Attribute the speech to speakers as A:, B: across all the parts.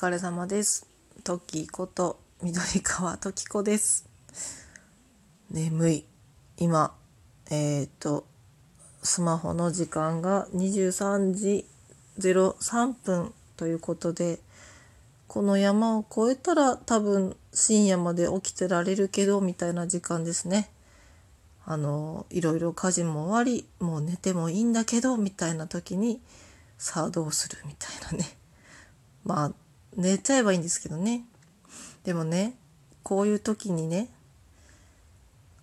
A: 疲れ様です。トキこと緑川トキ子です。眠い。今、えっ、と、スマホの時間が23時03分ということで、この山を越えたら多分深夜まで起きてられるけど、みたいな時間ですね。あの、いろいろ家事も終わり、もう寝てもいいんだけど、みたいな時に、さあどうするみたいなね。まあ寝ちゃえばいいんですけどね。でもねこういう時にね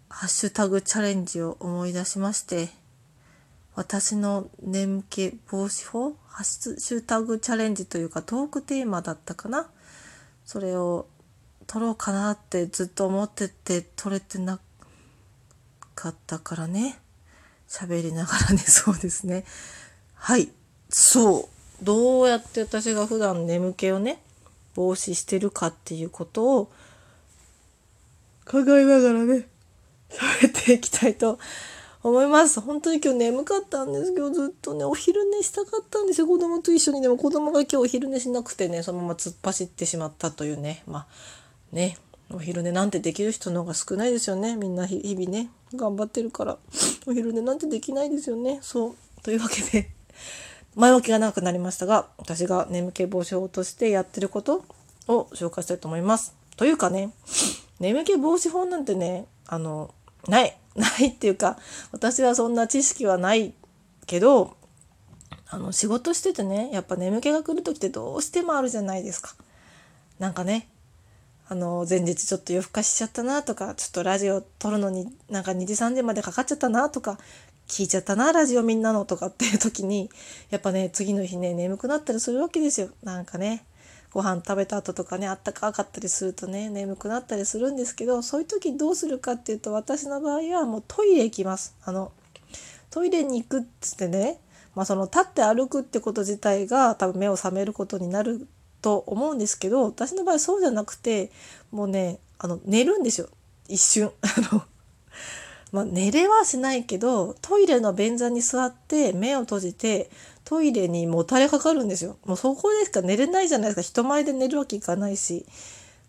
A: ハッシュタグチャレンジを思い出しまして私の眠気防止法ハッシュタグチャレンジというかトークテーマだったかな。それを撮ろうかなってずっと思ってて撮れてなかったからね。喋りながらねそうですね。はいそう。どうやって私が普段眠気をね防止してるかっていうことを考えながらね喋っていきたいと思います。本当に今日眠かったんですけどずっとねお昼寝したかったんですよ。子供と一緒に。でも子供が今日お昼寝しなくてねそのまま突っ走ってしまったというね。まあねお昼寝なんてできる人の方が少ないですよね。みんな日々ね頑張ってるからお昼寝なんてできないですよね。そう。というわけで前置きが長くなりましたが私が眠気防止法としてやってることを紹介したいと思います。というかね 眠気防止法なんてねあのない ないっていうか私はそんな知識はないけどあの仕事しててねやっぱ眠気が来る時ってどうしてもあるじゃないですか。なんかねあの前日ちょっと夜更かししちゃったなとかちょっとラジオ撮るのになんか2時3時までかかっちゃったなとか聞いちゃったなラジオみんなのとかっていう時にやっぱね次の日ね眠くなったりするわけですよ。なんかねご飯食べた後とかねあったかかったりするとね眠くなったりするんですけどそういう時どうするかっていうと私の場合はもうトイレ行きます。あのトイレに行くっつってねまあその立って歩くってこと自体が多分目を覚めることになると思うんですけど私の場合そうじゃなくてもうねあの寝るんですよ。一瞬。あのまあ、寝れはしないけどトイレの便座に座って目を閉じてトイレにもたれかかるんですよ。もうそこでしか寝れないじゃないですか人前で寝るわけいかないし、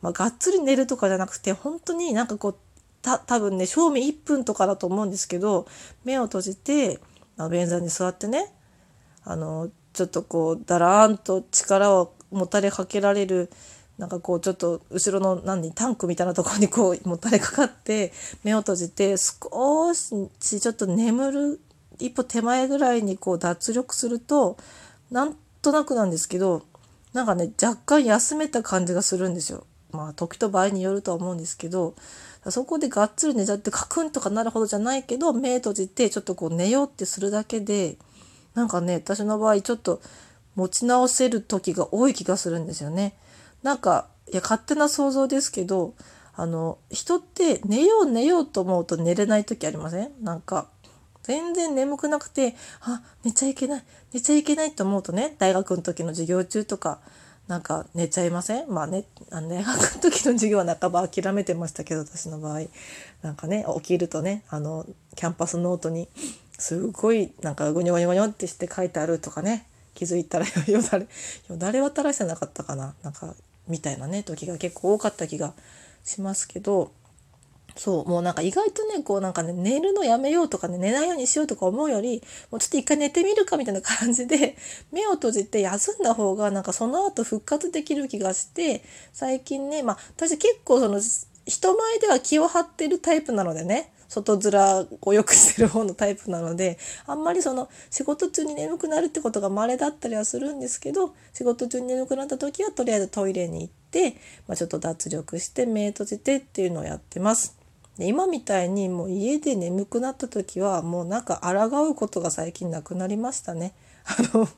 A: まあ、がっつり寝るとかじゃなくて本当になんかこうた多分ね正味1分とかだと思うんですけど目を閉じて便座に座ってねあのちょっとこうだらーんと力をもたれかけられるなんかこうちょっと後ろの何タンクみたいなところにこうもたれかかって目を閉じて少しちょっと眠る一歩手前ぐらいにこう脱力するとなんとなくなんですけどなんかね若干休めた感じがするんですよ。まあ時と場合によるとは思うんですけどそこでがっつり寝ちゃってカクンとかなるほどじゃないけど目閉じてちょっとこう寝ようってするだけでなんかね私の場合ちょっと持ち直せる時が多い気がするんですよね。なんかいや勝手な想像ですけどあの人って寝よう寝ようと思うと寝れない時ありません？なんか全然眠くなくてあ寝ちゃいけない寝ちゃいけないと思うとね大学の時の授業中とかなんか寝ちゃいません？まあねあの大学の時の授業は半ば諦めてましたけど私の場合。なんかね起きるとねあのキャンパスノートにすごいなんかゴニョゴニョゴニョってして書いてあるとかね気づいたらよだれよだれは垂らしてなかったかな。なんかみたいなね時が結構多かった気がしますけどそうもうなんか意外とねこうなんかね寝るのやめようとかね寝ないようにしようとか思うよりもうちょっと一回寝てみるかみたいな感じで 目を閉じて休んだ方がなんかその後復活できる気がして最近ねまあ私結構その人前では気を張ってるタイプなのでね外面を良くしてる方のタイプなのであんまりその仕事中に眠くなるってことが稀だったりはするんですけど仕事中に眠くなった時はとりあえずトイレに行って、まあ、ちょっと脱力して目閉じてっていうのをやってます。で今みたいにもう家で眠くなった時はもうなんか抗うことが最近なくなりましたね。あの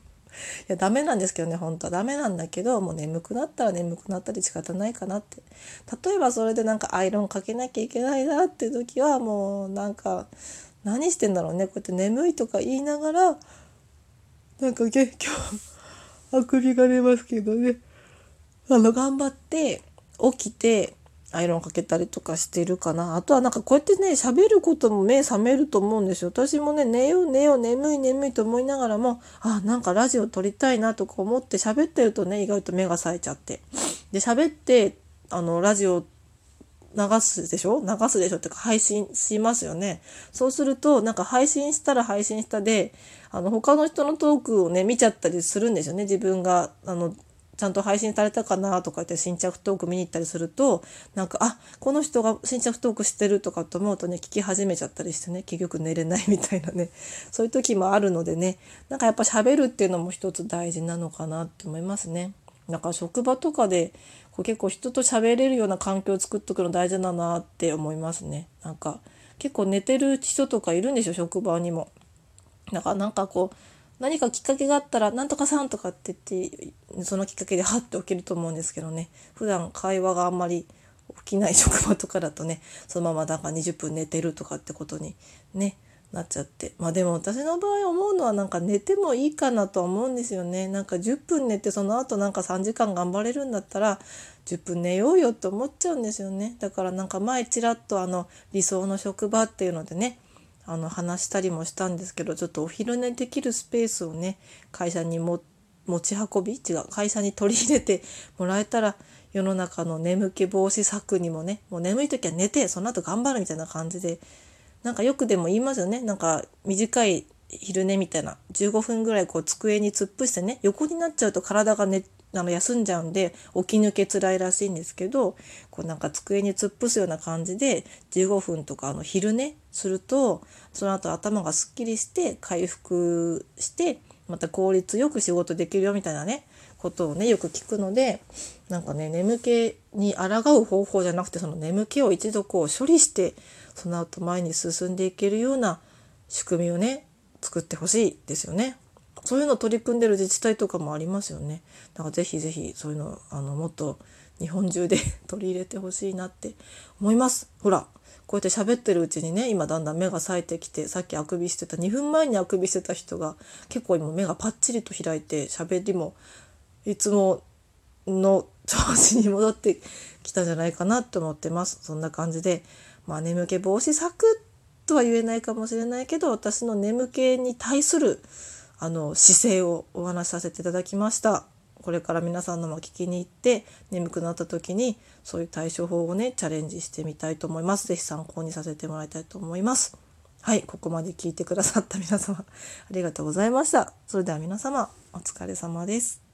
A: やダメなんですけどね本当。はダメなんだけどもう眠くなったら眠くなったり仕方ないかなって。例えばそれでなんかアイロンかけなきゃいけないなって時はもうなんか何してんだろうね。こうやって眠いとか言いながらなんか今日あくびが出ますけどね。あの頑張って起きてアイロンかけたりとかしてるかな。あとはなんかこうやってね喋ることも目覚めると思うんですよ。私もね寝よう寝よう眠い眠いと思いながらもあなんかラジオ撮りたいなとか思って喋ってるとね意外と目が冴えちゃって。で喋ってあのラジオ流すでしょ？流すでしょってか配信しますよね。そうするとなんか配信したら配信したであの他の人のトークをね見ちゃったりするんですよね。自分があのちゃんと配信されたかなとか言って新着トーク見に行ったりするとなんかあこの人が新着トークしてるとかと思うとね聞き始めちゃったりしてね結局寝れないみたいなね そういう時もあるのでねなんかやっぱ喋るっていうのも一つ大事なのかなって思いますね。なんか職場とかでこう結構人と喋れるような環境を作っとくの大事だなって思いますね。なんか結構寝てる人とかいるんでしょ職場にも。なんかなんかこう何かきっかけがあったら「なんとかさん」とかって言ってそのきっかけでハッて起きると思うんですけどね。普段会話があんまり起きない職場とかだとねそのままなんか20分寝てるとかってことにねなっちゃって。まあでも私の場合思うのはなんか寝てもいいかなとは思うんですよね。なんか10分寝てその後なんか3時間頑張れるんだったら10分寝ようよって思っちゃうんですよね。だからなんか前ちらっとあの理想の職場っていうのでねあの話したりもしたんですけどちょっとお昼寝できるスペースをね会社に持ち運び？違う会社に取り入れてもらえたら世の中の眠気防止策にもねもう眠い時は寝てその後頑張るみたいな感じでなんかよくでも言いますよね。なんか短い昼寝みたいな15分ぐらいこう机に突っ伏してね横になっちゃうと体が寝あの休んじゃうんで起き抜け辛いらしいんですけどこうなんか机に突っ伏すような感じで15分とかあの昼寝するとその後頭がすっきりして回復してまた効率よく仕事できるよみたいなねことをねよく聞くのでなんかね眠気に抗う方法じゃなくてその眠気を一度こう処理してその後前に進んでいけるような仕組みをね作ってほしいですよね。そういうの取り組んでる自治体とかもありますよね。だからぜひぜひそういうのあのもっと日本中で 取り入れてほしいなって思います。ほらこうやって喋ってるうちにね今だんだん目が冴えてきてさっきあくびしてた2分前にあくびしてた人が結構今目がパッチリと開いて喋りもいつもの調子に戻ってきたんじゃないかなと思ってます。そんな感じで、まあ、眠気防止策とは言えないかもしれないけど私の眠気に対するあの姿勢をお話しさせていただきました。これから皆さんのも聞きに行って眠くなった時にそういう対処法をねチャレンジしてみたいと思います。是非参考にさせてもらいたいと思います。はい、ここまで聞いてくださった皆様ありがとうございました。それでは皆様お疲れ様です。